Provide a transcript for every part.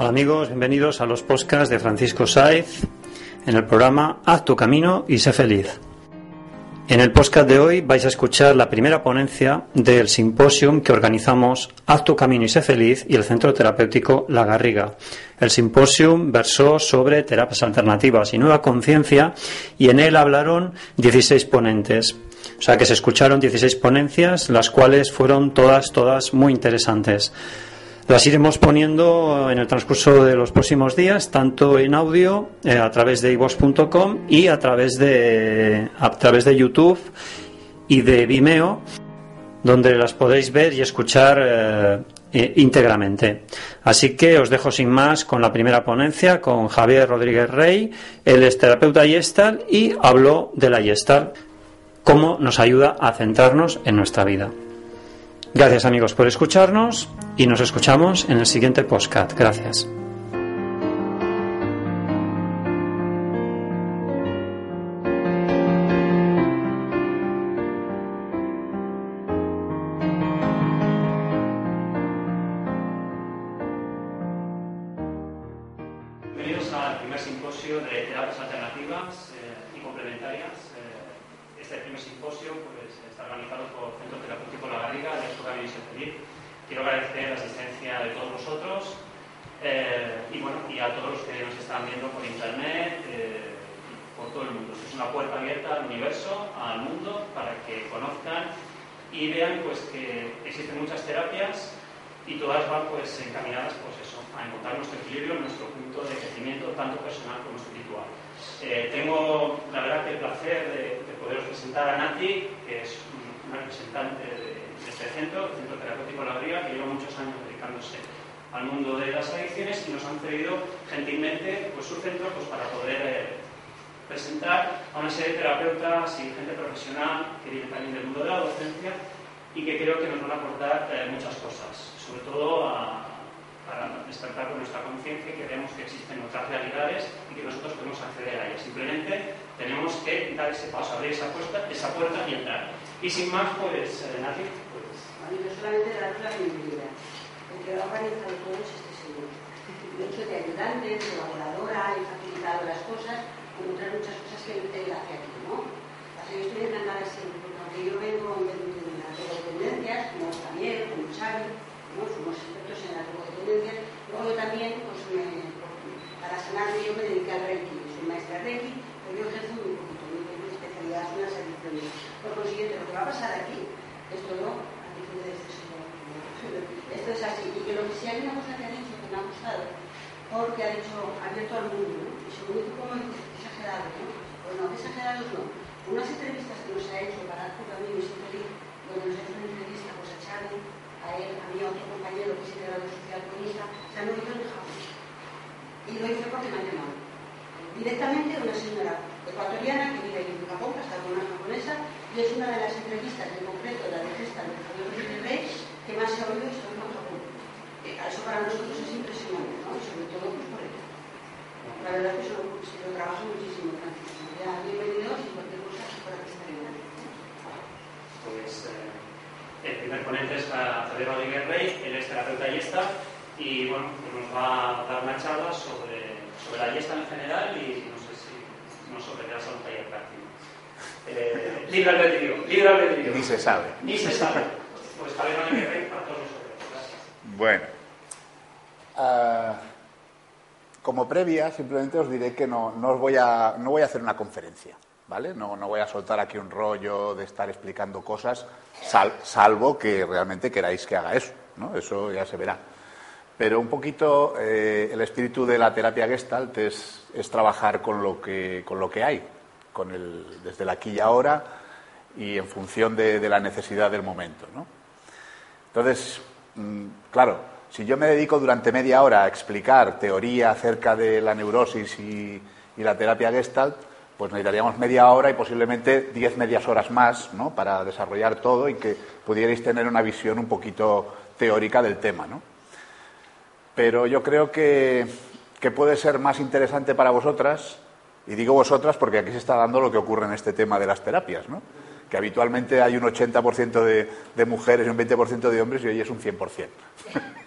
Hola amigos, bienvenidos a los podcasts de Francisco Saiz en el programa Haz tu camino y sé feliz. En el podcast de hoy vais a escuchar la primera ponencia del simposium que organizamos Haz tu camino y sé feliz y el Centro Terapéutico La Garriga. El simposium versó sobre terapias alternativas y nueva conciencia y en él hablaron 16 ponentes. O sea que se escucharon 16 ponencias, las cuales fueron todas, todas muy interesantes. Las iremos poniendo en el transcurso de los próximos días, tanto en audio eh, a través de iVox.com y a través de a través de YouTube y de Vimeo, donde las podéis ver y escuchar eh, eh, íntegramente. Así que os dejo sin más con la primera ponencia con Javier Rodríguez Rey. Él es terapeuta Yestal y habló de la Yestal, cómo nos ayuda a centrarnos en nuestra vida. Gracias amigos por escucharnos y nos escuchamos en el siguiente podcast. Gracias. Bienvenidos al primer simposio de terapias alternativas eh, y complementarias. Eh, este primer simposio pues, está organizado por el Centro Terapéutico La Garriga de Camino y Feliz. Quiero agradecer la asistencia de todos vosotros eh, y, bueno, y a todos los que nos están viendo por internet eh, por todo el mundo. Es una puerta abierta al universo, al mundo, para que conozcan y vean pues, que existen muchas terapias y todas van pues, encaminadas pues, eso, a encontrar nuestro equilibrio, nuestro punto de crecimiento, tanto personal como espiritual. Eh, tengo la verdad que el placer de, de poderos presentar a Nati, que es una representante de, este centro, el Centro Terapéutico La Griga, que lleva muchos años dedicándose al mundo de las adicciones y nos han cedido gentilmente pues, su centro pues, para poder eh, presentar a una serie de terapeutas y gente profesional que viene también del mundo de la docencia y que creo que nos van a aportar eh, muchas cosas, sobre todo a, para despertar con nuestra conciencia que veamos que existen otras realidades y que nosotros podemos acceder a ellas. Simplemente tenemos que dar ese paso, abrir esa puerta, esa puerta y entrar. Y sin más, pues, eh, pues... Bueno, yo solamente daros la bienvenida, porque lo ha organizado todo es este señor. Yo he hecho de ayudante, de colaboradora, he facilitado las cosas, otras muchas cosas que él hace aquí, ¿no? Así que estoy encantada siempre, porque aunque yo vengo de, las drogodependencias, como Javier, como Xavi, ¿no? somos expertos en las drogodependencias, luego yo también, pues me, para sanarme yo me dediqué al Reiki, soy maestra Reiki, pero yo ejerzo muy poquito, mi, especialidad son las adicciones. Por consiguiente, lo que va a pasar aquí es todo a diferencia de este señor. Esto es así, y que lo que sí hay una cosa que ha dicho que me ha gustado, porque ha dicho abierto al mundo, ¿no? Y según tú como exagerado, ¿no? Pues no, exagerados no. Unas entrevistas que nos ha hecho para y ser feliz, donde nos ha hecho una entrevista pues, a Xavi, a él, a mí, a otro compañero que es integrado social con Isa, se han oído en Japón. Y lo hice porque me ha llamado. Directamente de una señora ecuatoriana que vive en Japón, que está con una japonesa, y es una de las entrevistas en concreto, la de esta de Javier Rodríguez que más se ha oído sobre Japón. Eh, Eso para nosotros es impresionante, ¿no? Y sobre todo pues, por ello. La verdad es que eso se lo trabajo muchísimo, Francisco. Ya, bienvenidos y cualquier cosa por aquí estaré. Pues el primer ponente es a Javier Rodríguez Rey, él es terapeuta Yesta y bueno, pues nos va a dar una charla sobre, sobre la Yesta en general y no sé si no sobre la salud taller práctico. Eh, libre albedrío, libre albedrío. Ni se sabe. Ni se sabe. Pues Javier Rodríguez Rey para todos nosotros. Gracias. Bueno. Ah, como previa, simplemente os diré que no, no, os voy a, no voy a hacer una conferencia, No, no voy a soltar aquí un rollo de estar explicando cosas, sal- salvo que realmente queráis que haga eso, ¿no? Eso ya se verá. Pero un poquito eh, el espíritu de la terapia Gestalt es, trabajar con lo que, con lo que hay, con el, desde el aquí y ahora y en función de, la necesidad del momento. Entonces, mm, claro, si yo me dedico durante media hora a explicar teoría acerca de la neurosis y, y la terapia Gestalt, pues necesitaríamos media hora y posiblemente diez medias horas más ¿no? para desarrollar todo y que pudierais tener una visión un poquito teórica del tema. ¿no? Pero yo creo que, que puede ser más interesante para vosotras, y digo vosotras porque aquí se está dando lo que ocurre en este tema de las terapias, ¿no? que habitualmente hay un 80% de, de mujeres y un 20% de hombres y hoy es un 100%.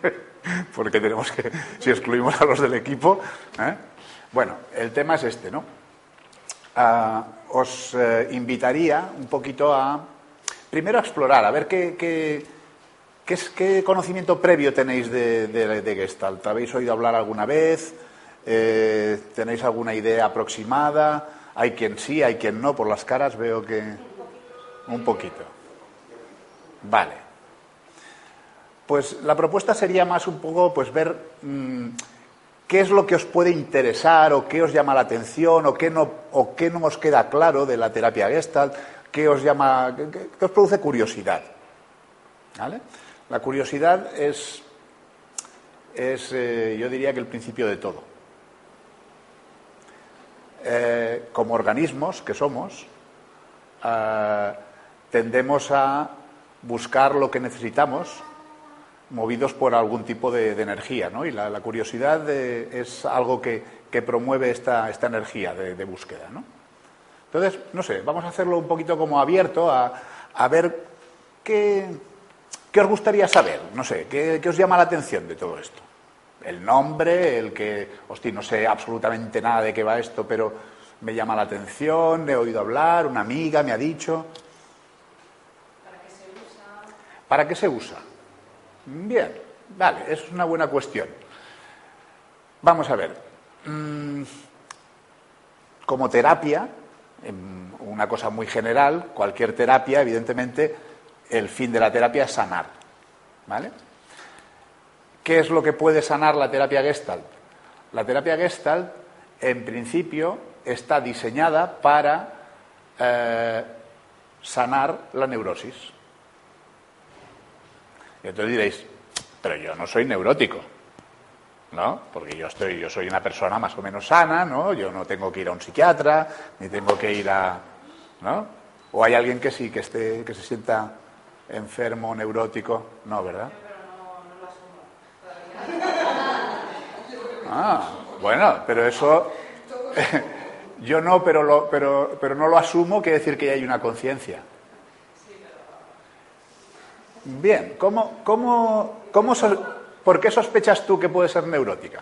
porque tenemos que, si excluimos a los del equipo. ¿eh? Bueno, el tema es este, ¿no? Ah, os eh, invitaría un poquito a, primero a explorar, a ver qué, qué, qué, es- qué conocimiento previo tenéis de, de- de Gestalt. ¿Habéis oído hablar alguna vez? Eh, ¿Tenéis alguna idea aproximada? Hay quien sí, hay quien no, por las caras veo que... Un poquito. Vale. Pues la propuesta sería más un poco pues ver mm, qué es lo que os puede interesar o qué os llama la atención o qué no, o qué no os queda claro de la terapia Gestalt, qué os llama, qué, os produce curiosidad. ¿Vale? La curiosidad es, es eh, yo diría que el principio de todo. Eh, como organismos que somos, eh, tendemos a buscar lo que necesitamos movidos por algún tipo de, de energía, ¿no? Y la, la curiosidad eh, es algo que, que promueve esta, esta energía de, de búsqueda, ¿no? Entonces, no sé, vamos a hacerlo un poquito como abierto a, a ver qué, qué os gustaría saber, no sé, qué, qué os llama la atención de todo esto. El nombre, el que, hostia, no sé absolutamente nada de qué va esto, pero me llama la atención, he oído hablar, una amiga me ha dicho. ¿Para qué se usa? Bien, vale, es una buena cuestión. Vamos a ver. Mm, Como terapia, una cosa muy general, cualquier terapia, evidentemente, el fin de la terapia es sanar. ¿Vale? ¿Qué es lo que puede sanar la terapia Gestalt? La terapia Gestalt, en principio, está diseñada para eh, sanar la neurosis. Y entonces diréis, pero yo no soy neurótico, ¿no? Porque yo estoy, yo soy una persona más o menos sana, ¿no? Yo no tengo que ir a un psiquiatra, ni tengo que ir a, ¿no? O hay alguien que sí, que esté, que se sienta enfermo, neurótico, no, ¿verdad? Ah, bueno, pero eso yo no, pero lo, pero, pero no lo asumo, quiere decir que ya hay una conciencia. Bien, ¿cómo, cómo, cómo ¿por qué sospechas tú que puede ser neurótica?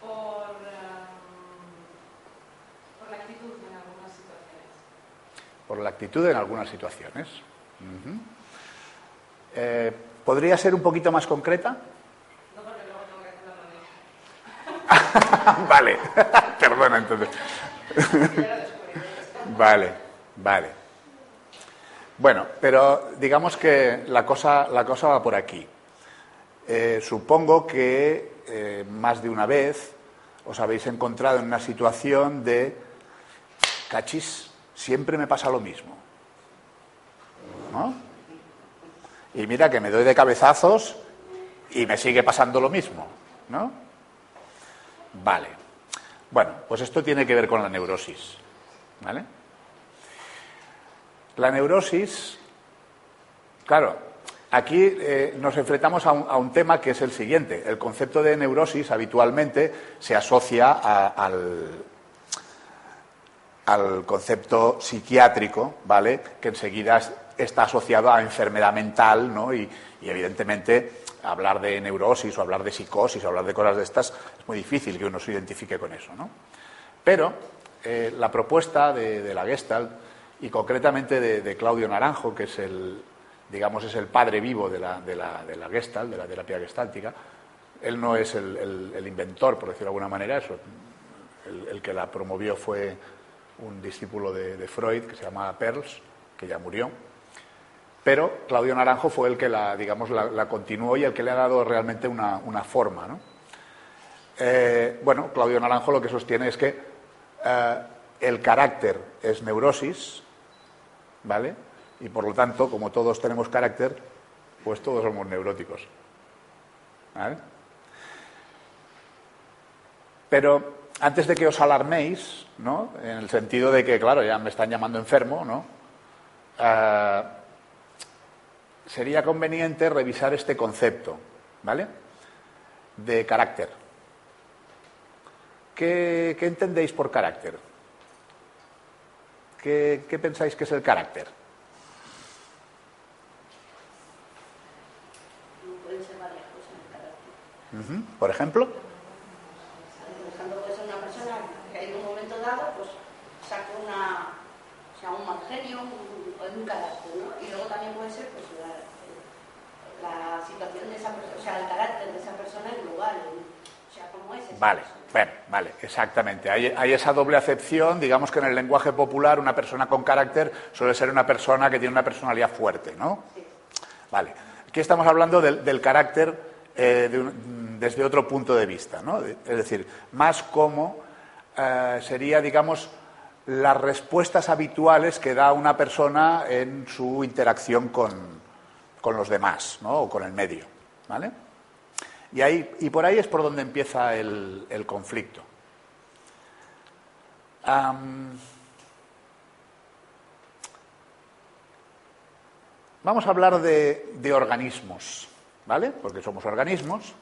por, em, por la actitud en algunas situaciones. Por la actitud en algunas situaciones. Eh, ¿Podría ser un poquito más concreta? No porque luego tengo que hacer la vale, perdona entonces. vale, vale. Bueno, pero digamos que la cosa, la cosa va por aquí. Eh, supongo que eh, más de una vez os habéis encontrado en una situación de, cachis, siempre me pasa lo mismo. ¿No? Y mira que me doy de cabezazos y me sigue pasando lo mismo. ¿No? Vale. Bueno, pues esto tiene que ver con la neurosis. ¿Vale? La neurosis, claro, aquí eh, nos enfrentamos a un, tema que es el siguiente. El concepto de neurosis habitualmente se asocia al, al concepto psiquiátrico, ¿vale? Que enseguida es- está asociado a enfermedad mental, ¿no? Y, y, evidentemente hablar de neurosis o hablar de psicosis o hablar de cosas de estas es muy difícil que uno se identifique con eso, ¿no? Pero eh, la propuesta de, de la Gestalt y concretamente de, Claudio Naranjo, que es el, digamos, es el padre vivo de la, de la, de la Gestalt, de la terapia gestáltica, él no es el, el- inventor, por decirlo de alguna manera, eso, el, que la promovió fue un discípulo de, Freud que se llamaba Perls, que ya murió. Pero Claudio Naranjo fue el que la, digamos, la, la continuó y el que le ha dado realmente una, una forma. ¿no? Eh, bueno, Claudio Naranjo lo que sostiene es que eh, el carácter es neurosis, ¿vale? Y por lo tanto, como todos tenemos carácter, pues todos somos neuróticos. ¿Vale? Pero antes de que os alarméis, ¿no? En el sentido de que, claro, ya me están llamando enfermo, ¿no? Eh, sería conveniente revisar este concepto, ¿vale? De carácter. ¿Qué, qué entendéis por carácter? ¿Qué, pensáis que es el carácter? Pueden ser varias cosas el carácter. Por ejemplo. Por ejemplo, puede ser una persona que en un momento dado pues saca una, o sea, un mal genio, un, un carácter, ¿no? Y luego también puede ser pues, la, situación de esa persona, o sea, el carácter de esa persona en lugar, o sea, cómo es. Vale bueno, vale, exactamente. Hay, hay esa doble acepción, digamos que en el lenguaje popular una persona con carácter suele ser una persona que tiene una personalidad fuerte, ¿no? Sí. Vale. Aquí estamos hablando del, del carácter eh, de un- desde otro punto de vista, ¿no? Es decir, más como eh, sería, digamos, las respuestas habituales que da una persona en su interacción con, con los demás, ¿no? O con el medio, ¿vale? Y, ahí, y por ahí es por donde empieza el, conflicto. Am, vamos a hablar de, organismos, ¿vale? Porque somos organismos.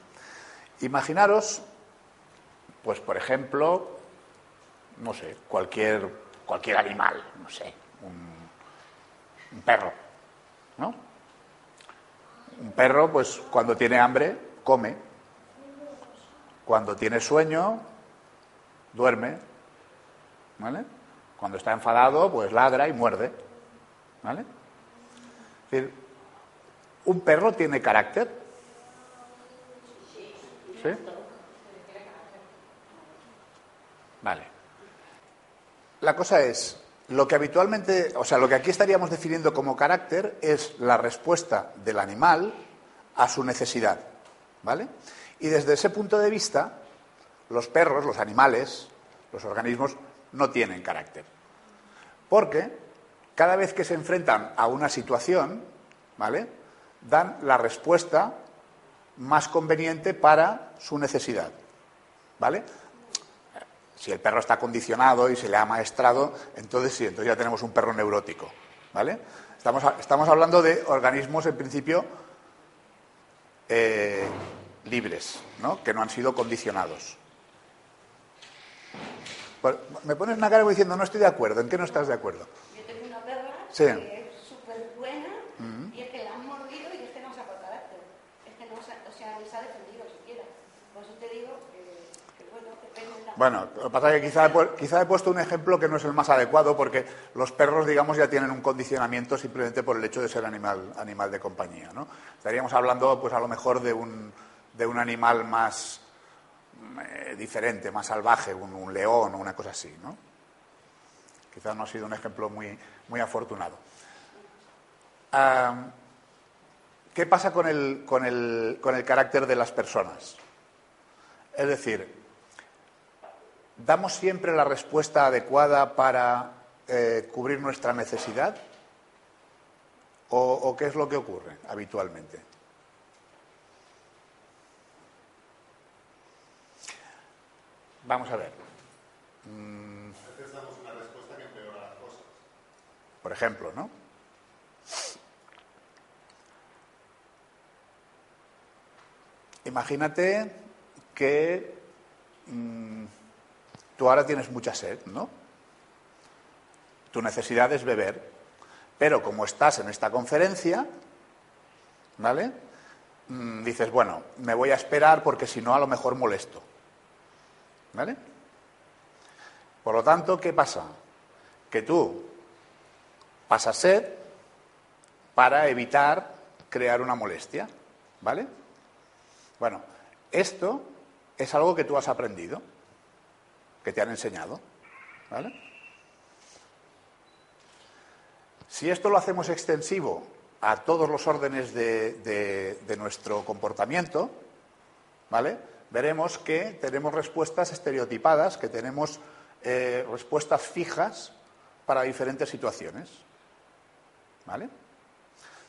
Imaginaros, pues por ejemplo, no sé, cualquier, cualquier animal, no sé, un perro, ¿no? Un perro, pues cuando tiene hambre, come. Cuando tiene sueño, duerme. ¿Vale? Cuando está enfadado, pues ladra y muerde. ¿Vale? Es decir, ¿un perro tiene carácter? ¿Sí? Vale. La cosa es, lo que habitualmente, o sea, lo que aquí estaríamos definiendo como carácter es la respuesta del animal a su necesidad, ¿vale? Y desde ese punto de vista, los perros, los animales, los organismos no tienen carácter. Porque cada vez que se enfrentan a una situación, ¿vale? Dan la respuesta más conveniente para su necesidad, ¿vale? Si el perro está condicionado y se le ha maestrado, entonces sí, entonces ya tenemos un perro neurótico, ¿vale? Estamos, estamos hablando de organismos, en principio, eh, libres, ¿no? Que no han sido condicionados. Me pones una cara diciendo, no estoy de acuerdo. ¿En qué no estás de acuerdo? Yo tengo una perra Sí. que es súper buena y es que la han mordido y es que no saca el carácter. Es que no se, o sea, ni se ha defendido siquiera. Por eso te digo que, que bueno, depende de la... Bueno, lo que pasa es que quizá he, quizá he puesto un ejemplo que no es el más adecuado porque los perros, digamos, ya tienen un condicionamiento simplemente por el hecho de ser animal, animal de compañía, ¿no? Estaríamos hablando, pues a lo mejor de un, de un animal más eh, diferente, más salvaje, un, león o una cosa así, ¿no? Quizás no ha sido un ejemplo muy, muy afortunado. ¿Qué pasa con el, con, el, con el carácter de las personas? Es decir, ¿Damos siempre la respuesta adecuada para eh, cubrir nuestra necesidad? ¿O, o qué es lo que ocurre habitualmente? Vamos a ver. Mm, Por ejemplo, ¿no? Imagínate que mm, tú ahora tienes mucha sed, ¿no? Tu necesidad es beber, pero como estás en esta conferencia, ¿vale? Mm, dices, bueno, me voy a esperar porque si no a lo mejor molesto, ¿vale? Por lo tanto, ¿qué pasa? Que tú pasas sed para evitar crear una molestia, ¿vale? Bueno, esto es algo que tú has aprendido, que te han enseñado, ¿vale? Si esto lo hacemos extensivo a todos los órdenes de, nuestro comportamiento, ¿vale? Veremos que tenemos respuestas estereotipadas, que tenemos eh, respuestas fijas para diferentes situaciones, ¿vale?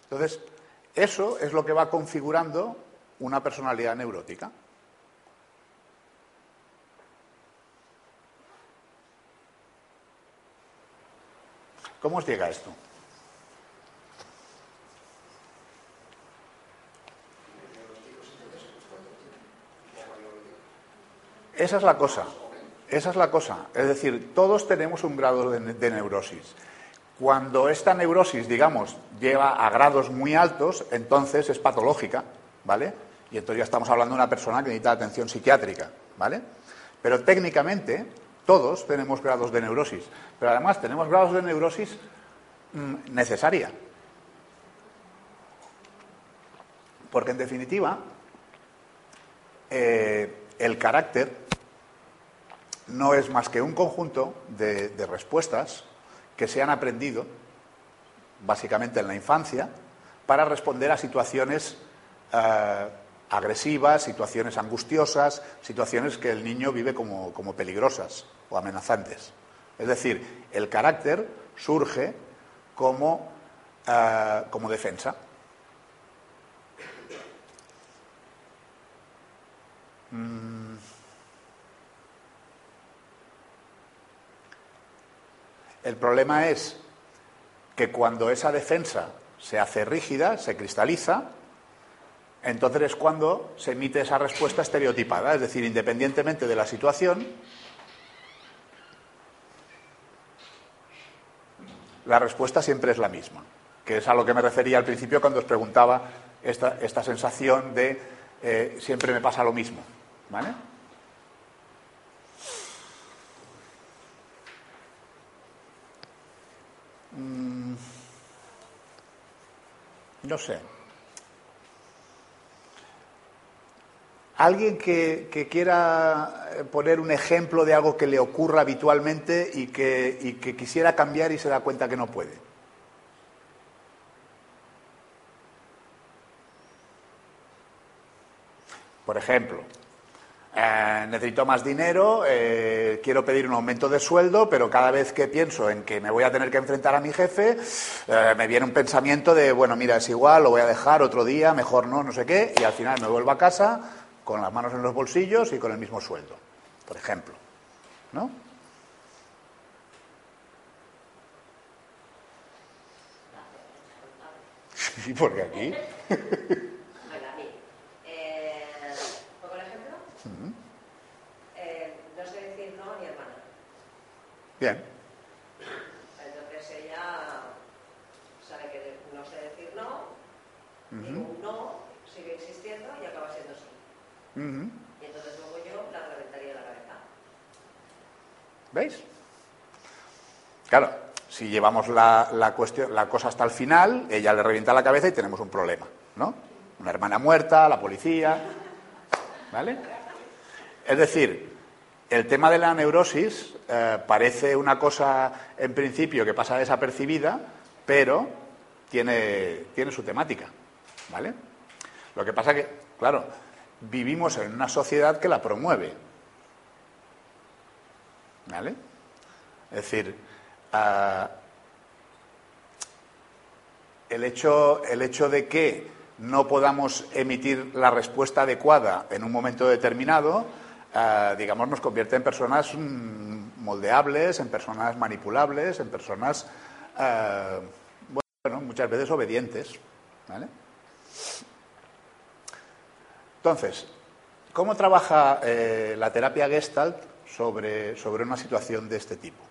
Entonces, eso es lo que va configurando una personalidad neurótica. ¿Cómo os llega esto? Esa es la cosa. Esa es la cosa. Es decir, todos tenemos un grado de, neurosis. Cuando esta neurosis, digamos, lleva a grados muy altos, entonces es patológica, ¿vale? Y entonces ya estamos hablando de una persona que necesita atención psiquiátrica, ¿vale? Pero técnicamente todos tenemos grados de neurosis, pero además tenemos grados de neurosis mm, necesaria. Porque en definitiva, eh, el carácter no es más que un conjunto de, respuestas que se han aprendido, básicamente en la infancia, para responder a situaciones eh, agresivas, situaciones angustiosas, situaciones que el niño vive como, como peligrosas o amenazantes. Es decir, el carácter surge como, eh, como defensa. Mm. El problema es que cuando esa defensa se hace rígida, se cristaliza, entonces es cuando se emite esa respuesta estereotipada, es decir, independientemente de la situación, la respuesta siempre es la misma, que es a lo que me refería al principio cuando os preguntaba esta, esta sensación de eh, siempre me pasa lo mismo. ¿Vale? Mm, no sé. Alguien que, quiera poner un ejemplo de algo que le ocurra habitualmente y que, quisiera cambiar y se da cuenta que no puede. Por ejemplo, eh, necesito más dinero, eh, quiero pedir un aumento de sueldo, pero cada vez que pienso en que me voy a tener que enfrentar a mi jefe, eh, me viene un pensamiento de, bueno, mira, es igual, lo voy a dejar otro día, mejor no, no sé qué, y al final me vuelvo a casa con las manos en los bolsillos y con el mismo sueldo, por ejemplo. ¿No? Sí, porque aquí. Bien. Entonces ella sabe que no sé decir no, y un no sigue existiendo y acaba siendo sí. Y entonces luego yo la reventaría la cabeza. ¿Veis? Claro, si llevamos la, la, cuestión, la cosa hasta el final, ella le revienta la cabeza y tenemos un problema, ¿no? Una hermana muerta, la policía, ¿vale? Es decir, el tema de la neurosis eh, parece una cosa, en principio, que pasa desapercibida, pero tiene, tiene su temática, ¿vale? Lo que pasa que, claro, vivimos en una sociedad que la promueve, ¿vale? Es decir, uh, el, hecho, el hecho de que no podamos emitir la respuesta adecuada en un momento determinado, uh, digamos, nos convierte en personas mm, moldeables, en personas manipulables, en personas, uh, bueno, muchas veces obedientes. ¿vale? Entonces, ¿cómo trabaja eh, la terapia Gestalt sobre, sobre una situación de este tipo?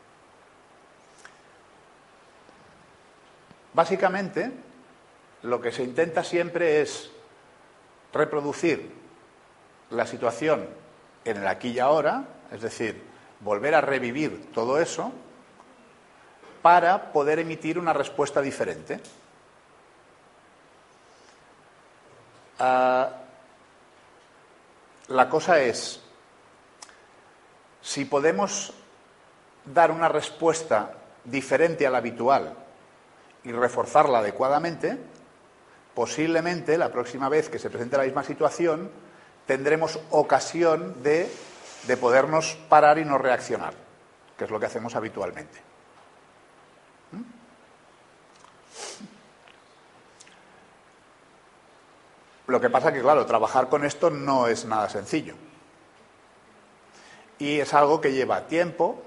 Básicamente, lo que se intenta siempre es reproducir la situación en el aquí y ahora, es decir, volver a revivir todo eso para poder emitir una respuesta diferente. Uh, la cosa es, si podemos dar una respuesta diferente a la habitual y reforzarla adecuadamente, posiblemente la próxima vez que se presente la misma situación tendremos ocasión de, de podernos parar y no reaccionar, que es lo que hacemos habitualmente. Lo que pasa que, claro, trabajar con esto no es nada sencillo. Y es algo que lleva tiempo,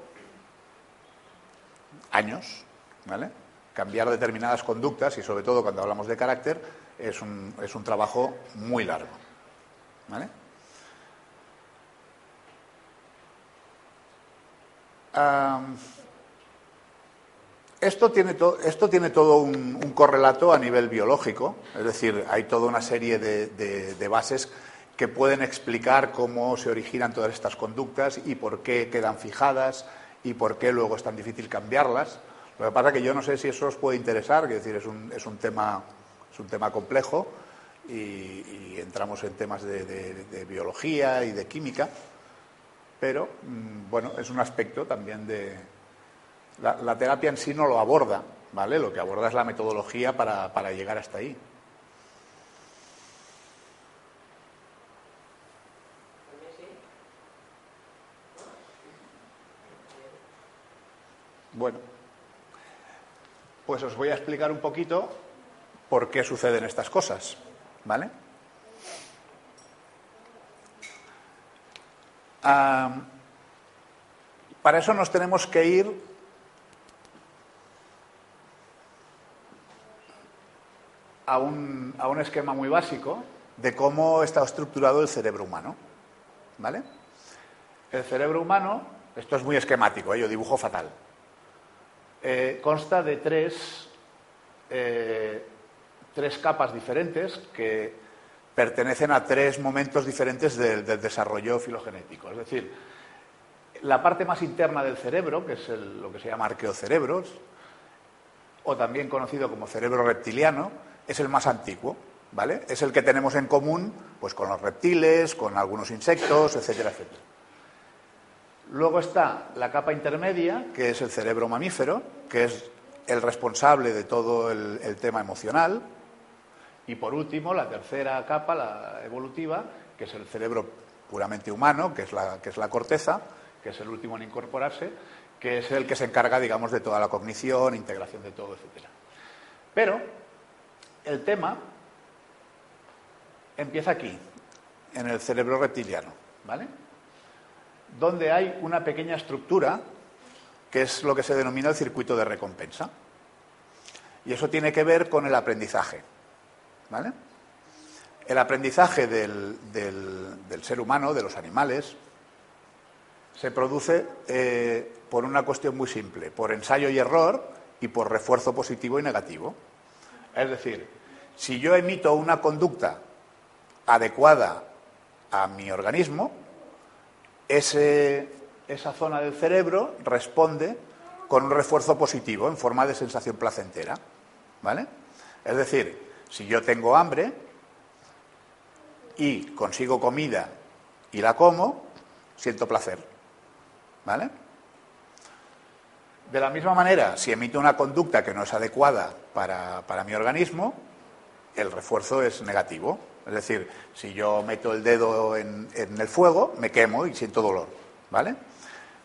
años, ¿vale? Cambiar determinadas conductas, y sobre todo cuando hablamos de carácter, es un, es un trabajo muy largo. ¿Vale? Esto tiene, to- esto tiene todo un, correlato a nivel biológico, es decir, hay toda una serie de, de- bases que pueden explicar cómo se originan todas estas conductas y por qué quedan fijadas y por qué luego es tan difícil cambiarlas. Lo que pasa es que yo no sé si eso os puede interesar, es decir, es un, es un, tema, es un tema complejo y, entramos en temas de biología y de química, pero mm, bueno, es un aspecto también de, la, terapia en sí no lo aborda, ¿vale? Lo que aborda es la metodología para, para llegar hasta ahí. Bueno, pues os voy a explicar un poquito por qué suceden estas cosas, ¿vale? Ah, para eso nos tenemos que ir a un, a un esquema muy básico de cómo está estructurado el cerebro humano, ¿vale? El cerebro humano, esto es muy esquemático, ¿eh? yo dibujo fatal, eh, consta de tres, eh, tres capas diferentes que pertenecen a tres momentos diferentes del, desarrollo filogenético. Es decir, la parte más interna del cerebro, que es lo que se llama arqueocerebros, o también conocido como cerebro reptiliano, es el más antiguo, ¿vale? Es el que tenemos en común pues, con los reptiles, con algunos insectos, etcétera, etcétera. Luego está la capa intermedia, que es el cerebro mamífero, que es el responsable de todo el, tema emocional. Y por último, la tercera capa, la evolutiva, que es el cerebro puramente humano, que es la, que es la corteza, que es el último en incorporarse, que es el que se encarga, digamos, de toda la cognición, integración de todo, etcétera. Pero el tema empieza aquí, en el cerebro reptiliano, ¿vale? Donde hay una pequeña estructura que es lo que se denomina el circuito de recompensa. Y eso tiene que ver con el aprendizaje, ¿vale? El aprendizaje del, del- ser humano, de los animales, se produce eh, por una cuestión muy simple, por ensayo y error y por refuerzo positivo y negativo. Es decir, si yo emito una conducta adecuada a mi organismo, ese- esa zona del cerebro responde con un refuerzo positivo en forma de sensación placentera. ¿Vale? Es decir, si yo tengo hambre y consigo comida y la como, siento placer. ¿Vale? De la misma manera, si emito una conducta que no es adecuada para, para mi organismo, el refuerzo es negativo. Es decir, si yo meto el dedo en, en el fuego, me quemo y siento dolor. ¿Vale?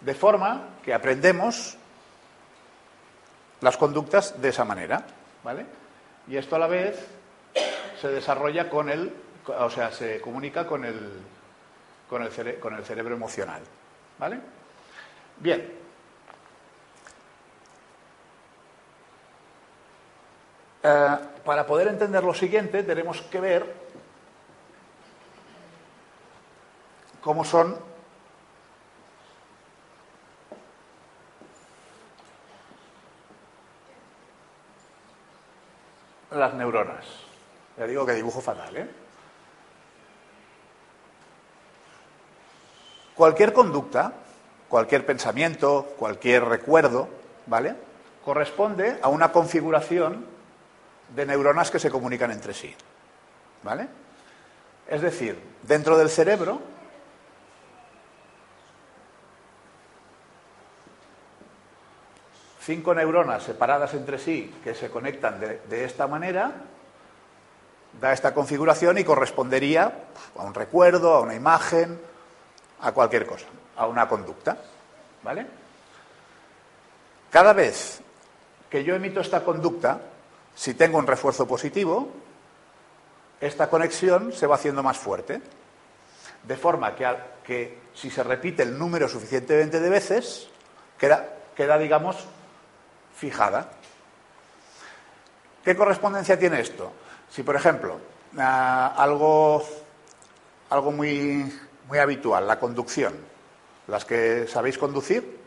De forma que aprendemos las conductas de esa manera. ¿Vale? Y esto a la vez se desarrolla con el, o sea, se comunica con el, con el, cere- con el cerebro emocional. ¿Vale? Bien. Eh, para poder entender lo siguiente tenemos que ver cómo son las neuronas. Ya digo que dibujo fatal, ¿eh? Cualquier conducta, cualquier pensamiento, cualquier recuerdo, ¿vale? Corresponde a una configuración de neuronas que se comunican entre sí, ¿vale? Es decir, dentro del cerebro cinco neuronas separadas entre sí que se conectan de, de esta manera da esta configuración y correspondería a un recuerdo, a una imagen, a cualquier cosa, a una conducta. ¿Vale? Cada vez que yo emito esta conducta, si tengo un refuerzo positivo, esta conexión se va haciendo más fuerte. De forma que, que si se repite el número suficientemente de veces, queda, queda, digamos, fijada. ¿Qué correspondencia tiene esto? Si, por ejemplo, ah, algo, algo muy, muy habitual, la conducción, las que sabéis conducir,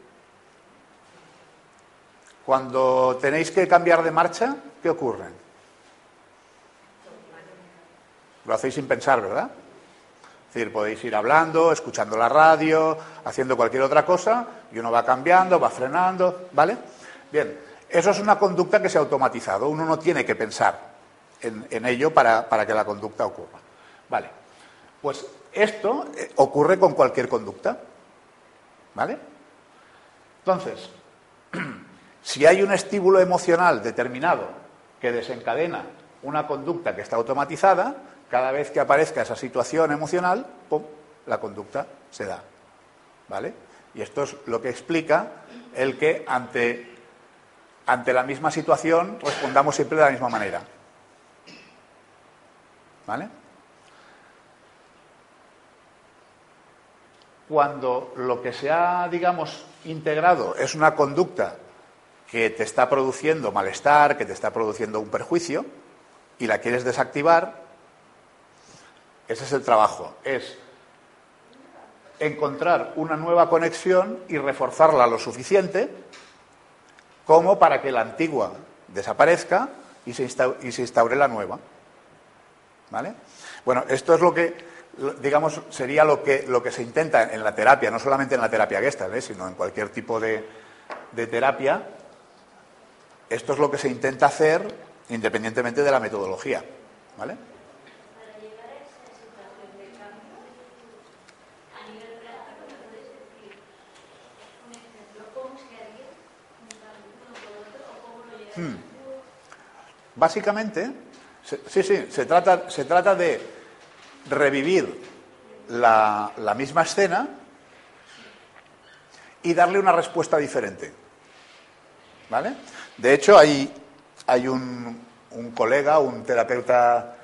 Cuando tenéis que cambiar de marcha, ¿qué ocurre? Lo hacéis sin pensar, ¿verdad? Es decir, podéis ir hablando, escuchando la radio, haciendo cualquier otra cosa, y uno va cambiando, va frenando, ¿vale? Bien, eso es una conducta que se ha automatizado. Uno no tiene que pensar en, ello para, para, que la conducta ocurra. Vale. Pues esto eh, ocurre con cualquier conducta. ¿Vale? Entonces, si hay un estímulo emocional determinado que desencadena una conducta que está automatizada, cada vez que aparezca esa situación emocional, la conducta se da. ¿Vale? Y esto es lo que explica el que ante, ante la misma situación respondamos siempre de la misma manera. ¿Vale? Cuando lo que se ha, digamos, integrado es una conducta que te está produciendo malestar, que te está produciendo un perjuicio, y la quieres desactivar, ese es el trabajo, es encontrar una nueva conexión y reforzarla lo suficiente como para que la antigua desaparezca y se instaure, la nueva. ¿Vale? Bueno, esto es lo que, digamos, sería lo que, lo que se intenta en la terapia, no solamente en la terapia Gestalt, ¿eh? sino en cualquier tipo de terapia. Esto es lo que se intenta hacer independientemente de la metodología. ¿Vale? Hmm. Básicamente, sí, sí, se trata, se trata de revivir la, misma escena y darle una respuesta diferente. ¿Vale? De hecho, hay, un, colega, un terapeuta,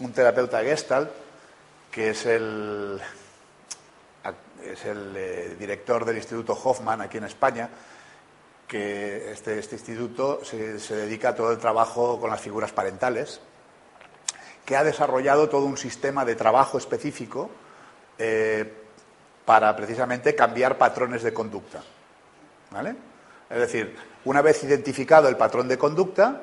un terapeuta Gestalt, que es el, es el eh, director del Instituto Hoffman aquí en España, que este, este instituto se, dedica a todo el trabajo con las figuras parentales, que ha desarrollado todo un sistema de trabajo específico eh, para precisamente cambiar patrones de conducta. ¿Vale? Es decir, una vez identificado el patrón de conducta,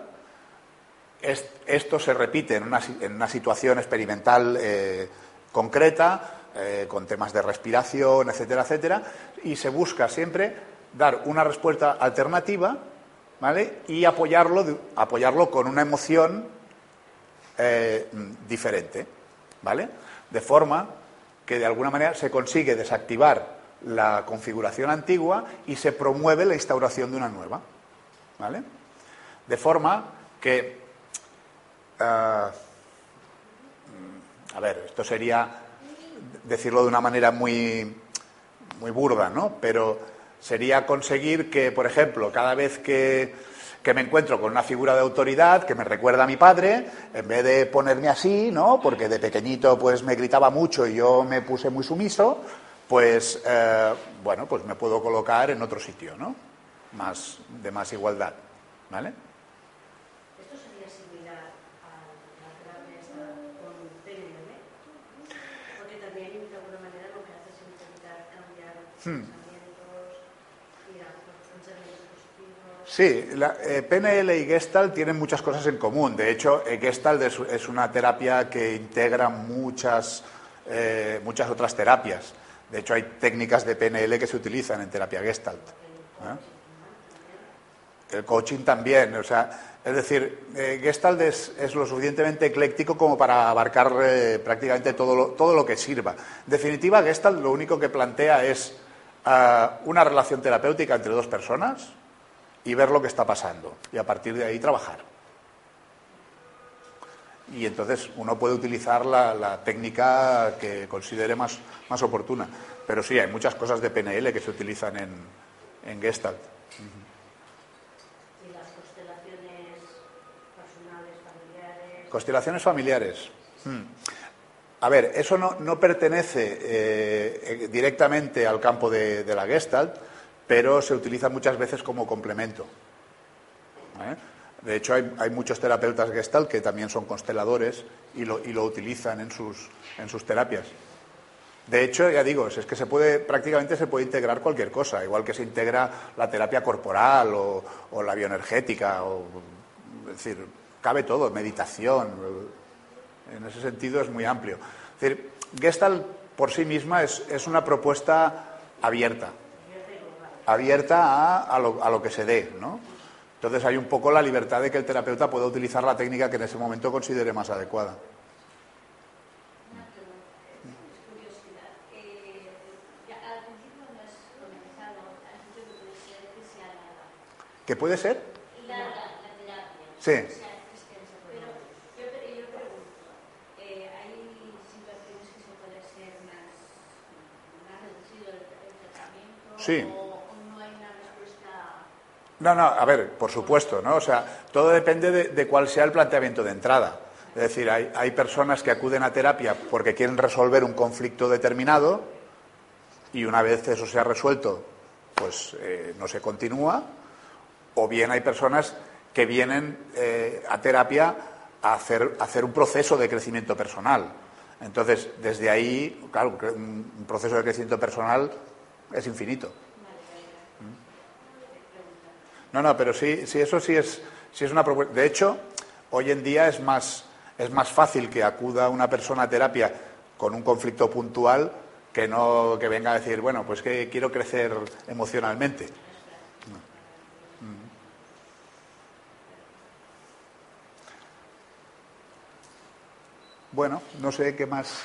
esto se repite en una, situación experimental eh, concreta, eh, con temas de respiración, etcétera, etcétera, y se busca siempre dar una respuesta alternativa ¿vale? y apoyarlo, apoyarlo con una emoción eh, diferente. ¿vale? De forma que de alguna manera se consigue desactivar la configuración antigua y se promueve la instauración de una nueva. ¿vale? De forma que, ah, a ver, esto sería decirlo de una manera muy, muy burda, ¿no? Pero sería conseguir que, por ejemplo, cada vez que, me encuentro con una figura de autoridad que me recuerda a mi padre, en vez de ponerme así, ¿no? Porque de pequeñito pues me gritaba mucho y yo me puse muy sumiso, pues eh, bueno, pues me puedo colocar en otro sitio, ¿no? Más, de más igualdad, ¿vale? ¿Esto sería similar a la terapia con PNL? Porque también de alguna manera lo que hace es intentar cambiar hmm. Sí, la, eh, PNL y Gestalt tienen muchas cosas en común. De hecho, eh, Gestalt es, una terapia que integra muchas, eh, muchas otras terapias. De hecho, hay técnicas de PNL que se utilizan en terapia Gestalt. El coaching también. O sea, es decir, Gestalt es, lo suficientemente ecléctico como para abarcar prácticamente todo lo, todo lo que sirva. En definitiva, Gestalt lo único que plantea es una relación terapéutica entre dos personas y ver lo que está pasando y a partir de ahí trabajar. Y entonces uno puede utilizar la, técnica que considere más, más, oportuna. Pero sí, hay muchas cosas de PNL que se utilizan en, en Gestalt. ¿Y las constelaciones personales, familiares? Constelaciones familiares. Hmm. A ver, eso no, no pertenece eh, directamente al campo de, de la Gestalt, pero se utiliza muchas veces como complemento. ¿eh? De hecho, hay, muchos terapeutas Gestalt que también son consteladores y lo, utilizan en sus, en sus terapias. De hecho, ya digo, es que se puede, prácticamente se puede integrar cualquier cosa, igual que se integra la terapia corporal o, la bioenergética, o, es decir, cabe todo, meditación. En ese sentido es muy amplio. Es Gestalt por sí misma es, es una propuesta abierta, abierta a, a, lo, a, lo, que se dé, ¿no? Entonces hay un poco la libertad de que el terapeuta pueda utilizar la técnica que en ese momento considere más adecuada. ¿Qué puede ser? La, la, la terapia. Sí. O sea. Pero yo, yo pregunto, eh, ¿hay situaciones que se puede ser más, más reducido el, el tratamiento? Sí. O, o, no hay una respuesta? No, no, a ver, por supuesto, ¿no? O sea, todo depende de, cuál sea el planteamiento de entrada. Es decir, hay, hay, personas que acuden a terapia porque quieren resolver un conflicto determinado y una vez eso se ha resuelto, pues eh, no se continúa o bien hay personas que vienen eh, a terapia a hacer, a hacer, un proceso de crecimiento personal. Entonces, desde ahí, claro, un proceso de crecimiento personal es infinito. No, no, pero sí, sí eso sí es, sí es una propuesta. De hecho, hoy en día es más, es más fácil que acuda una persona a terapia con un conflicto puntual que no que venga a decir, bueno, pues que quiero crecer emocionalmente. Bueno, no sé qué más.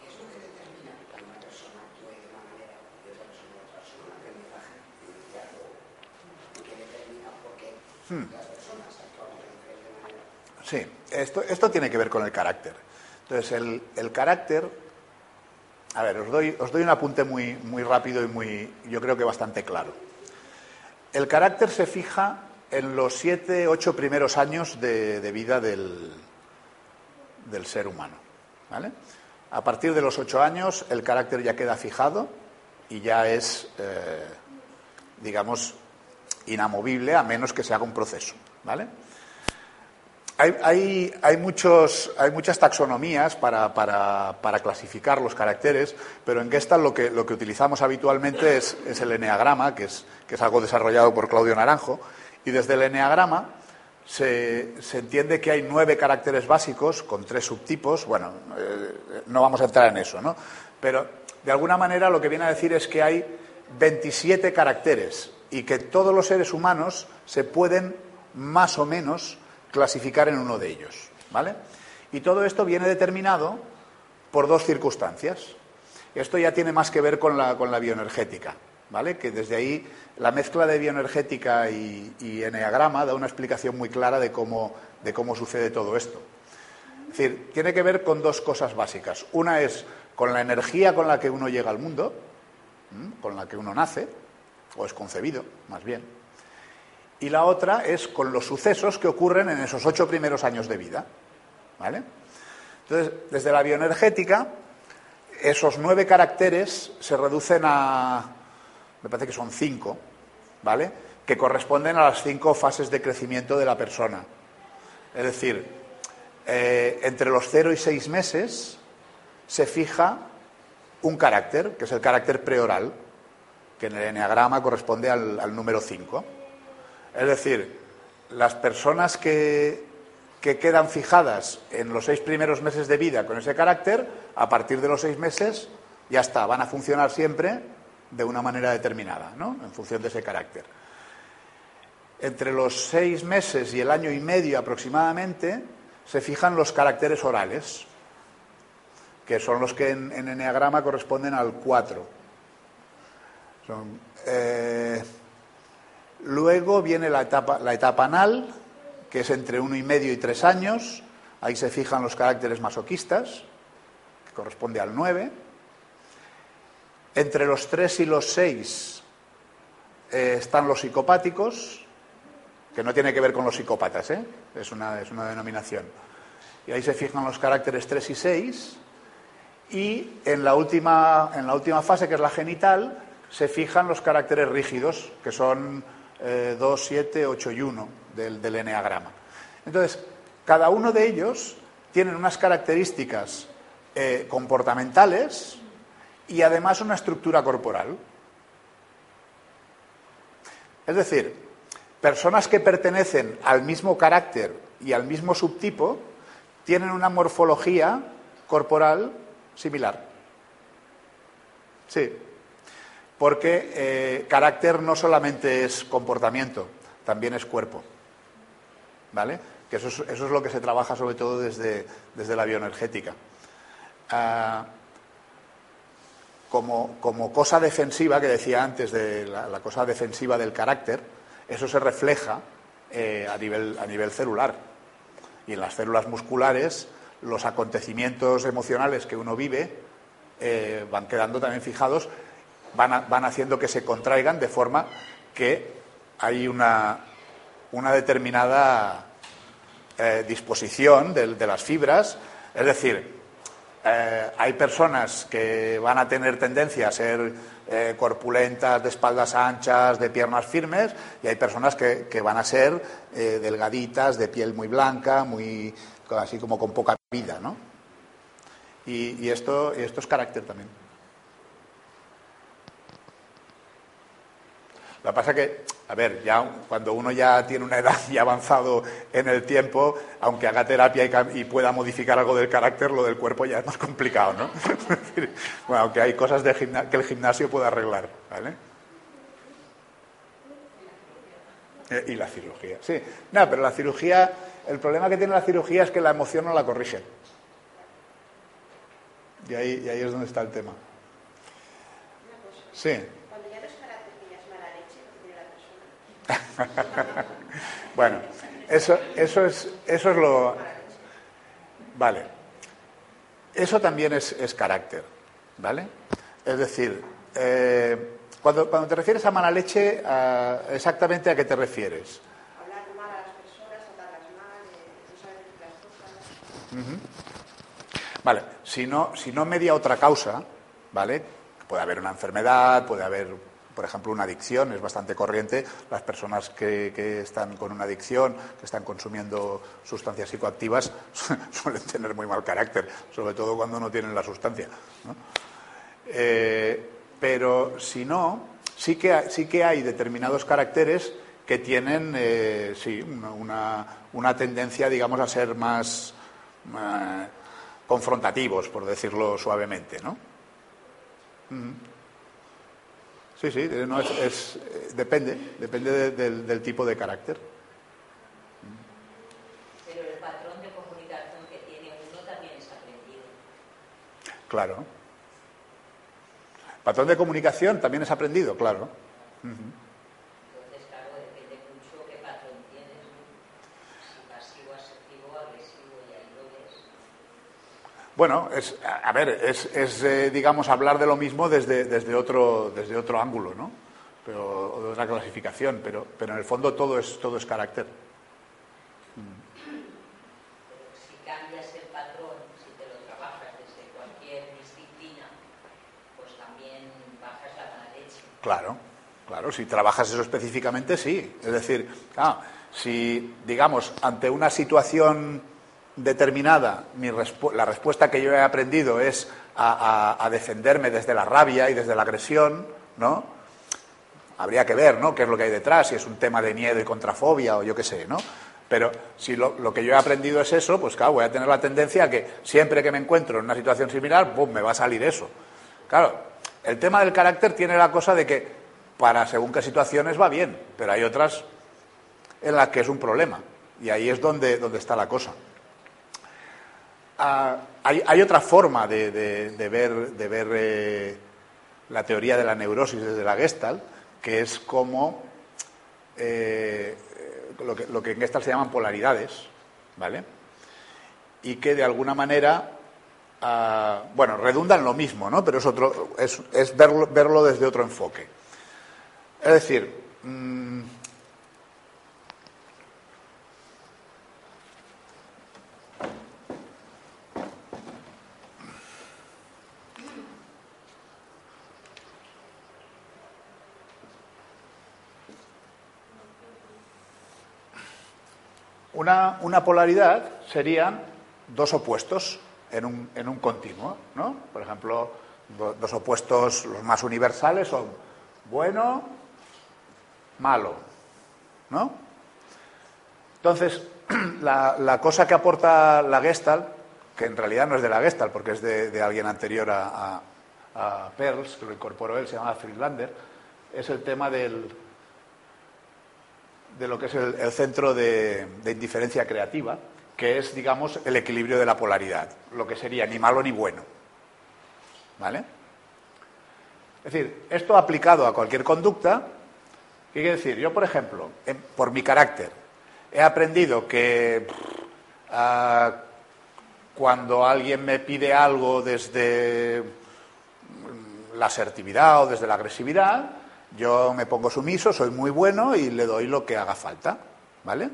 ¿Qué es lo que determina que una persona actúe de una manera y otra persona de otra? ¿Son aprendizaje iniciado? ¿Y qué determina por qué Hmm. Sí, esto, esto tiene que ver con el carácter. Entonces, el, el carácter. A ver, os doy, os doy un apunte muy, muy rápido y muy, yo creo que bastante claro. El carácter se fija en los siete, ocho primeros años de, de vida del, del ser humano. ¿vale? A partir de los ocho años el carácter ya queda fijado y ya es, eh, digamos, inamovible a menos que se haga un proceso. ¿vale? Hay, hay, hay, muchos, hay muchas taxonomías para, para, para, clasificar los caracteres, pero en Gestalt lo que, lo que utilizamos habitualmente es, es el eneagrama, que es, que es algo desarrollado por Claudio Naranjo, y desde el eneagrama se, se, entiende que hay nueve caracteres básicos con tres subtipos. Bueno, eh, no vamos a entrar en eso, ¿no? Pero de alguna manera lo que viene a decir es que hay 27 caracteres y que todos los seres humanos se pueden más o menos clasificar en uno de ellos, ¿vale? Y todo esto viene determinado por dos circunstancias. Esto ya tiene más que ver con la, con la bioenergética, ¿vale? Que desde ahí la mezcla de bioenergética y, y eneagrama da una explicación muy clara de cómo, de cómo sucede todo esto. Es decir, tiene que ver con dos cosas básicas. Una es con la energía con la que uno llega al mundo, con la que uno nace, o es concebido, más bien. Y la otra es con los sucesos que ocurren en esos ocho primeros años de vida. ¿Vale? Entonces, desde la bioenergética, esos nueve caracteres se reducen a, me parece que son cinco, ¿vale? Que corresponden a las cinco fases de crecimiento de la persona. Es decir, eh, entre los cero y seis meses se fija un carácter, que es el carácter preoral, que en el eneagrama corresponde al, número cinco. Es decir, las personas que, que, quedan fijadas en los seis primeros meses de vida con ese carácter, a partir de los seis meses ya está, van a funcionar siempre de una manera determinada, ¿no? En función de ese carácter. Entre los seis meses y el año y medio aproximadamente se fijan los caracteres orales, que son los que en, en Enneagrama corresponden al 4. Eh, luego viene la etapa, la etapa anal, que es entre uno y medio y tres años. Ahí se fijan los caracteres masoquistas, que corresponde al 9. Entre los 3 y los 6 eh, están los psicopáticos, que no tiene que ver con los psicópatas, ¿eh? es, una, es, una, denominación. Y ahí se fijan los caracteres 3 y 6. Y en la, última, en la última fase, que es la genital, se fijan los caracteres rígidos, que son eh, 2, 7, 8 y 1 del, del eneagrama. Entonces, cada uno de ellos tienen unas características eh, comportamentales y además una estructura corporal. Es decir, personas que pertenecen al mismo carácter y al mismo subtipo tienen una morfología corporal similar. Sí, porque eh, carácter no solamente es comportamiento, también es cuerpo. ¿Vale? Que eso es, lo que se trabaja sobre todo desde, desde la bioenergética. Ah, como, como, cosa defensiva, que decía antes de la, cosa defensiva del carácter, eso se refleja eh, a, nivel, a nivel celular. Y en las células musculares, los acontecimientos emocionales que uno vive eh, van quedando también fijados, van, van haciendo que se contraigan de forma que hay una, una determinada eh, disposición de, las fibras. Es decir, eh, hay personas que van a tener tendencia a ser eh, corpulentas, de espaldas anchas, de piernas firmes, y hay personas que, van a ser delgaditas, de piel muy blanca, muy así como con poca vida, ¿no? Y, y esto, y esto es carácter también. Lo que pasa es que a ver, ya cuando uno ya tiene una edad y avanzado en el tiempo, aunque haga terapia y, pueda modificar algo del carácter, lo del cuerpo ya es más complicado, ¿no? bueno, aunque hay cosas que el gimnasio puede arreglar, ¿vale? Eh, y la cirugía, sí. No, pero la cirugía, el problema que tiene la cirugía es que la emoción no la corrige. Y ahí, y ahí es donde está el tema. Sí. bueno, eso, eso, es, eso es lo... Vale. Eso también es, carácter, ¿vale? Es decir, eh, cuando, cuando, te refieres a mala leche, ¿exactamente a qué te refieres? Hablar mal a las personas, tratarlas mal, eh, no saber las cosas. Vale, si no, si no media otra causa, ¿vale? Puede haber una enfermedad, puede haber por ejemplo, una adicción es bastante corriente. Las personas que, están con una adicción, que están consumiendo sustancias psicoactivas, suelen tener muy mal carácter, sobre todo cuando no tienen la sustancia. Eh, pero si no, sí que, hay, sí que hay determinados caracteres que tienen eh, sí, una, tendencia, digamos, a ser más eh, confrontativos, por decirlo suavemente, ¿no? Sí, sí, no es, eh, depende, depende del, tipo de carácter. Pero el patrón de comunicación que tiene uno también es aprendido. Claro. Patrón de comunicación también es aprendido, claro. Bueno, es, a ver, es, eh, digamos, hablar de lo mismo desde, desde, otro, desde otro ángulo, ¿no? Pero, o de otra clasificación, pero, pero en el fondo todo es, todo es carácter. Si cambias el patrón, si te lo trabajas desde cualquier disciplina, pues también bajas la mala leche. Claro, claro, si trabajas eso específicamente, sí. Es decir, si, digamos, ante una situación determinada, la respuesta que yo he aprendido es a, defenderme desde la rabia y desde la agresión, ¿no? Habría que ver, ¿no? Qué es lo que hay detrás, si es un tema de miedo y contrafobia o yo qué sé, ¿no? Pero si lo, que yo he aprendido es eso, pues claro, voy a tener la tendencia a que siempre que me encuentro en una situación similar, ¡pum!, me va a salir eso. Claro, el tema del carácter tiene la cosa de que para según qué situaciones va bien, pero hay otras en las que es un problema. Y ahí es donde, donde está la cosa. Ah, hay, otra forma de, ver, eh, la teoría de la neurosis desde la Gestalt, que es como eh, lo, que, en Gestalt se llaman polaridades, ¿vale? Y que de alguna manera, ah, bueno, redundan lo mismo, ¿no? Pero es, otro, es, es verlo, verlo, desde otro enfoque. Es decir, mm, Una, polaridad serían dos opuestos, en un, en un continuo, ¿no? Por ejemplo, do- dos opuestos, los más universales son bueno, malo, ¿no? Entonces, la, cosa que aporta la Gestalt, que en realidad no es de la Gestalt, porque es de, alguien anterior a, a- Pearls, que lo incorporó él, se llama Friedlander, es el tema del, de lo que es el, centro de, indiferencia creativa, que es, digamos, el equilibrio de la polaridad, lo que sería ni malo ni bueno. ¿Vale? Es decir, esto aplicado a cualquier conducta, ¿qué quiere decir? Yo, por ejemplo, en- por mi carácter, he aprendido que ah, cuando alguien me pide algo desde mm, la asertividad o desde la agresividad, yo me pongo sumiso, soy muy bueno y le doy lo que haga falta, ¿vale?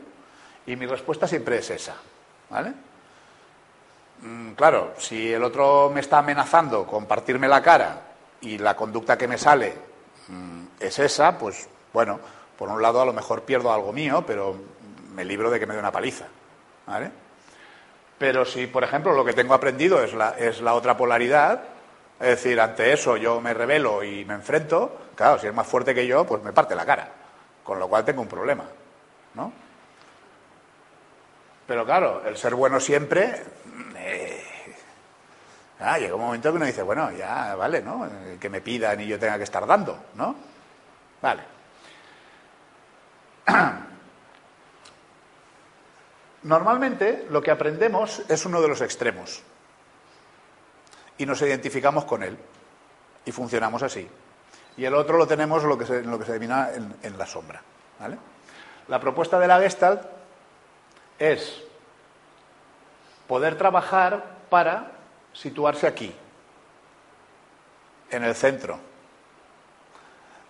Y mi respuesta siempre es esa, ¿vale? Mm, Claro, si el otro me está amenazando con partirme la cara y la conducta que me sale mm, es esa, pues bueno, por un lado a lo mejor pierdo algo mío, pero me libro de que me dé una paliza, ¿vale? Pero si, por ejemplo, lo que tengo aprendido es la, es la otra polaridad, es decir, ante eso yo me revelo y me enfrento, claro, si es más fuerte que yo, pues me parte la cara, con lo cual tengo un problema, ¿no? Pero claro, el ser bueno siempre, eh, ah, llega un momento que uno dice, bueno, ya vale, ¿no? Eh, Que me pidan y yo tenga que estar dando, ¿no? Vale. Normalmente lo que aprendemos es uno de los extremos y nos identificamos con él y funcionamos así. Y el otro lo tenemos lo que se, lo que se denomina en, en la sombra. ¿vale? La propuesta de la Gestalt es poder trabajar para situarse aquí, en el centro,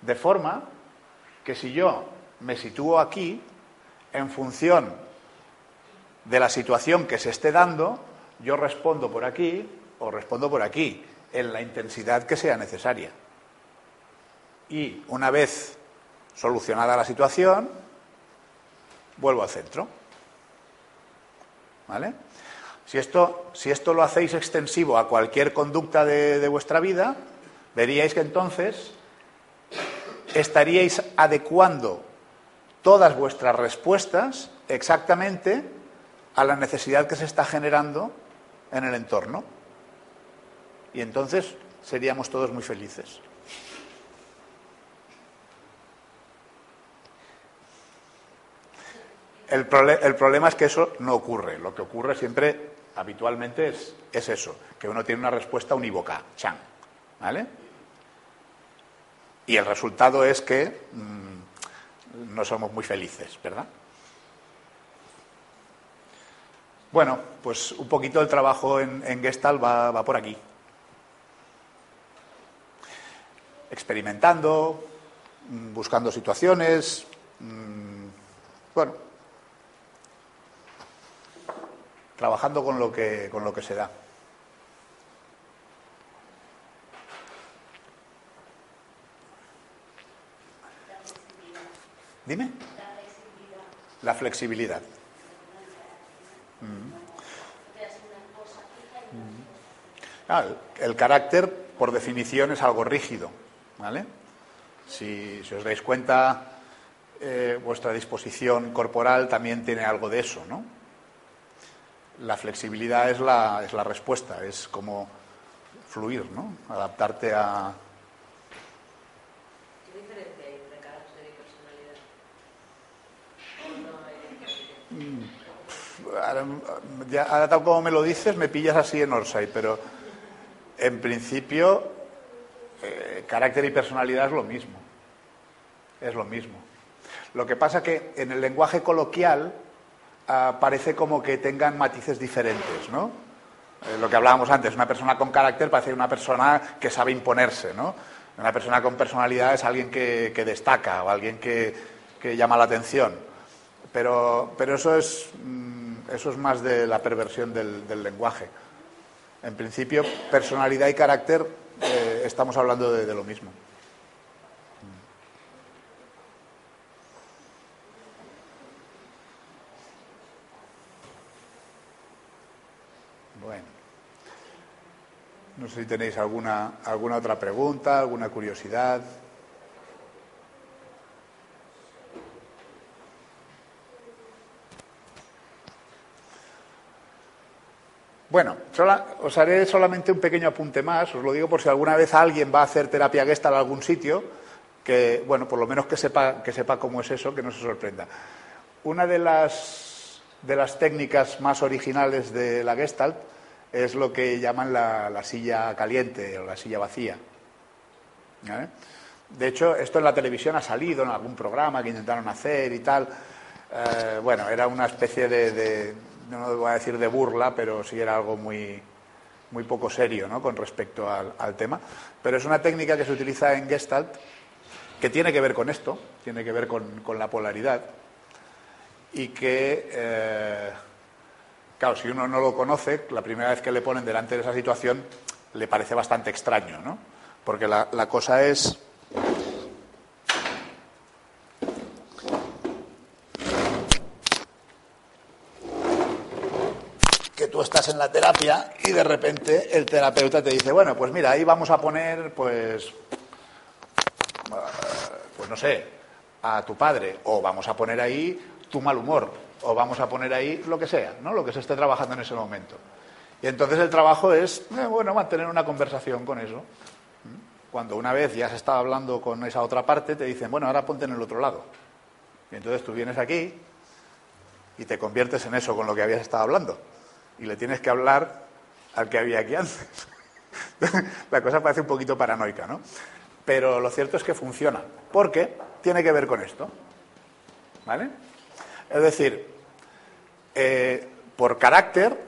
de forma que si yo me sitúo aquí, en función de la situación que se esté dando, yo respondo por aquí o respondo por aquí, en la intensidad que sea necesaria. Y una vez solucionada la situación, vuelvo al centro. ¿Vale? Si esto, si esto lo hacéis extensivo a cualquier conducta de, de vuestra vida, veríais que entonces estaríais adecuando todas vuestras respuestas exactamente a la necesidad que se está generando en el entorno. Y entonces seríamos todos muy felices. El, problema es que eso no ocurre. Lo que ocurre siempre, habitualmente, es, es eso, que uno tiene una respuesta unívoca, chan. ¿Vale? Y el resultado es que mm, no somos muy felices, ¿verdad? Bueno, pues un poquito el trabajo en, en Gestalt va por aquí. Experimentando, mm, buscando situaciones, mm, bueno, trabajando con lo que, con lo que se da. Dime. La flexibilidad. Claro, el carácter, por definición, es algo rígido. ¿Vale? Si, si os dais cuenta, eh, vuestra disposición corporal también tiene algo de eso. ¿no? La flexibilidad es la, es la respuesta, es como fluir, ¿no? adaptarte a. ¿Qué diferencia hay entre carácter y personalidad? No hay Ahora, ya, ahora tal como me lo dices, me pillas así en Orsay, pero en principio, eh, carácter y personalidad es lo mismo. Es lo mismo. Lo que pasa que en el lenguaje coloquial ah, parece como que tengan matices diferentes, ¿no? Eh, lo que hablábamos antes, una persona con carácter parece una persona que sabe imponerse, ¿no? Una persona con personalidad es alguien que, destaca o alguien que, llama la atención. Pero, pero eso, es, mm, eso es más de la perversión del, del lenguaje. En principio, personalidad y carácter eh, estamos hablando de, lo mismo. Bueno, No sé si tenéis alguna, alguna otra pregunta, alguna curiosidad. Bueno, os haré solamente un pequeño apunte más, os lo digo por si alguna vez alguien va a hacer terapia gestal a algún sitio, que, bueno, por lo menos que sepa, que sepa cómo es eso, que no se sorprenda. Una de las, de las técnicas más originales de la gestalt es lo que llaman la, silla caliente o la silla vacía. De hecho, esto en la televisión ha salido en algún programa que intentaron hacer y tal. Eh, bueno, era una especie de no voy a decir de burla, pero sí era algo muy, muy poco serio ¿no? con respecto al, tema. Pero es una técnica que se utiliza en Gestalt que tiene que ver con esto, tiene que ver con, la polaridad y que, eh, claro, si uno no lo conoce, la primera vez que le ponen delante de esa situación le parece bastante extraño, ¿no? Porque la, la cosa es tú estás en la terapia y de repente el terapeuta te dice, bueno, pues mira, ahí vamos a poner, pues, pues no sé, a tu padre, o vamos a poner ahí tu mal humor, o vamos a poner ahí lo que sea, ¿no? Lo que se esté trabajando en ese momento. Y entonces el trabajo es, eh, bueno, mantener una conversación con eso. Cuando una vez ya se está hablando con esa otra parte, te dicen, bueno, ahora ponte en el otro lado. Y entonces tú vienes aquí y te conviertes en eso con lo que habías estado hablando y le tienes que hablar al que había aquí antes. La cosa parece un poquito paranoica, ¿no? Pero lo cierto es que funciona, porque tiene que ver con esto. ¿Vale? Es decir, eh, por carácter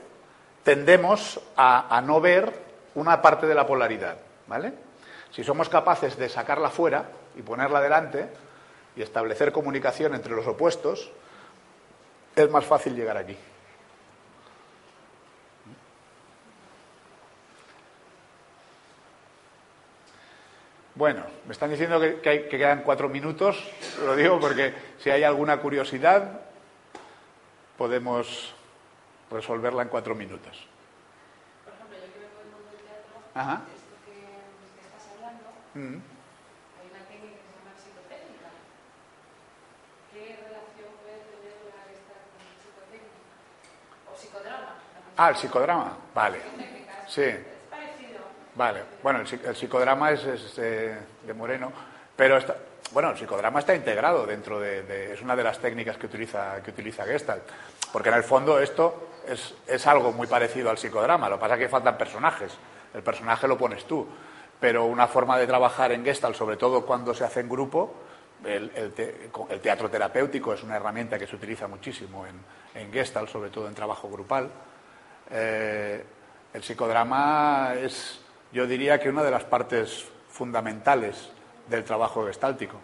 tendemos a, a, no ver una parte de la polaridad. ¿Vale? Si somos capaces de sacarla fuera y ponerla delante y establecer comunicación entre los opuestos, es más fácil llegar aquí. Bueno, me están diciendo que, que, quedan cuatro minutos, lo digo porque si hay alguna curiosidad podemos resolverla en cuatro minutos. Por ejemplo, yo que vengo del mundo del teatro, Ajá. esto que, que estás hablando, mm. hay una técnica que se llama psicotécnica. ¿Qué relación puede tener la esta con psicotécnica? O psicodrama. Ah, el psicodrama, vale. Sí. Vale, bueno, el, psicodrama es, eh, de Moreno, pero bueno, el psicodrama está integrado dentro de, es una de las técnicas que utiliza, que utiliza Gestalt, porque en el fondo esto es, es algo muy parecido al psicodrama, lo que pasa es que faltan personajes, el personaje lo pones tú, pero una forma de trabajar en Gestalt, sobre todo cuando se hace en grupo, el, teatro terapéutico es una herramienta que se utiliza muchísimo en, en Gestalt, sobre todo en trabajo grupal. Eh, el psicodrama es, yo diría que una de las partes fundamentales del trabajo gestáltico.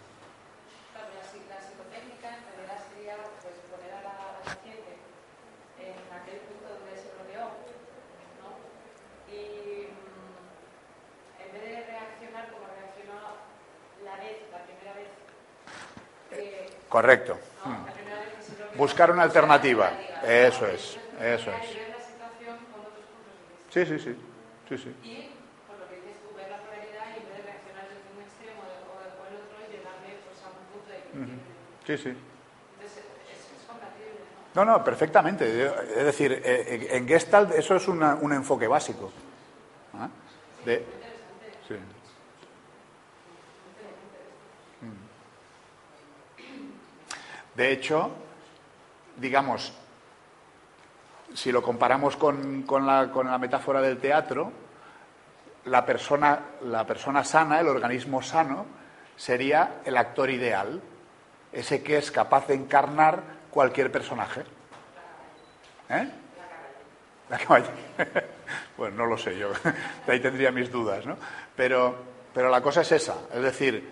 Pues. Correcto. Buscar una alternativa. Eso es, eso es. Sí, sí, sí. sí, sí. Y Sí, sí. No, no, perfectamente. Es decir, eh, eh, en Gestalt eso es un enfoque básico. ¿Ah? De, sí. Mm. De hecho, digamos, si lo comparamos con, con, la, con, la, metáfora del teatro, la persona, la persona sana, el organismo sano, sería el actor ideal ese que es capaz de encarnar cualquier personaje. ¿Eh? La caballa. bueno, no lo sé yo, ahí tendría mis dudas, ¿no? Pero, pero la cosa es esa, es decir,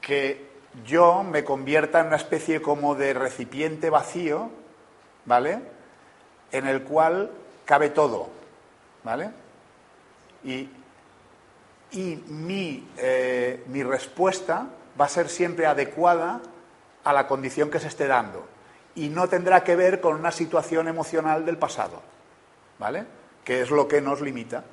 que yo me convierta en una especie como de recipiente vacío, ¿vale? En el cual cabe todo, ¿vale? Y, y mi, eh, mi respuesta va a ser siempre adecuada a la condición que se esté dando y no tendrá que ver con una situación emocional del pasado, ¿vale? Que es lo que nos limita.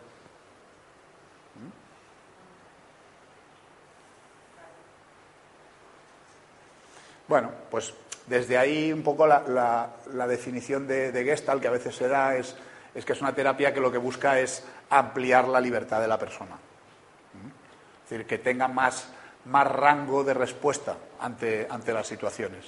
Bueno, pues desde ahí un poco la, la, la definición de, de, Gestalt que a veces se da es, es que es una terapia que lo que busca es ampliar la libertad de la persona. ¿Mm? Es decir, que tenga más más rango de respuesta ante, ante las situaciones.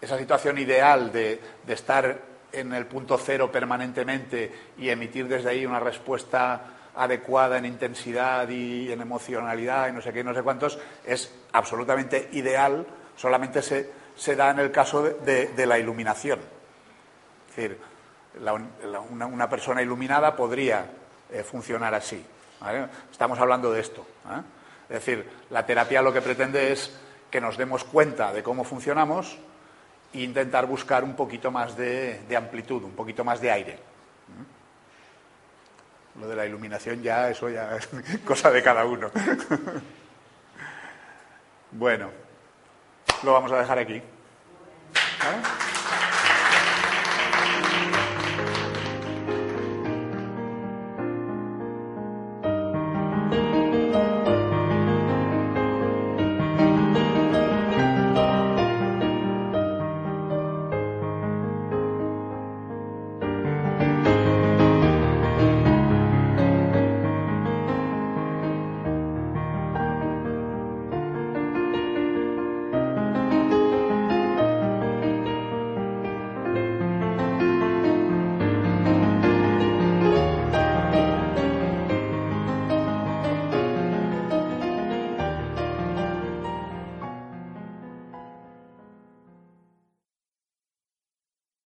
Esa situación ideal de, de estar en el punto cero permanentemente y emitir desde ahí una respuesta adecuada en intensidad y en emocionalidad y no sé qué, no sé cuántos, es absolutamente ideal, solamente se, se da en el caso de, la iluminación. Es decir, una, persona iluminada podría eh, funcionar así. Estamos hablando de esto. ¿eh? Es decir, la terapia lo que pretende es que nos demos cuenta de cómo funcionamos e intentar buscar un poquito más de, amplitud, un poquito más de aire. Lo de la iluminación ya, eso ya es cosa de cada uno. bueno, lo vamos a dejar aquí.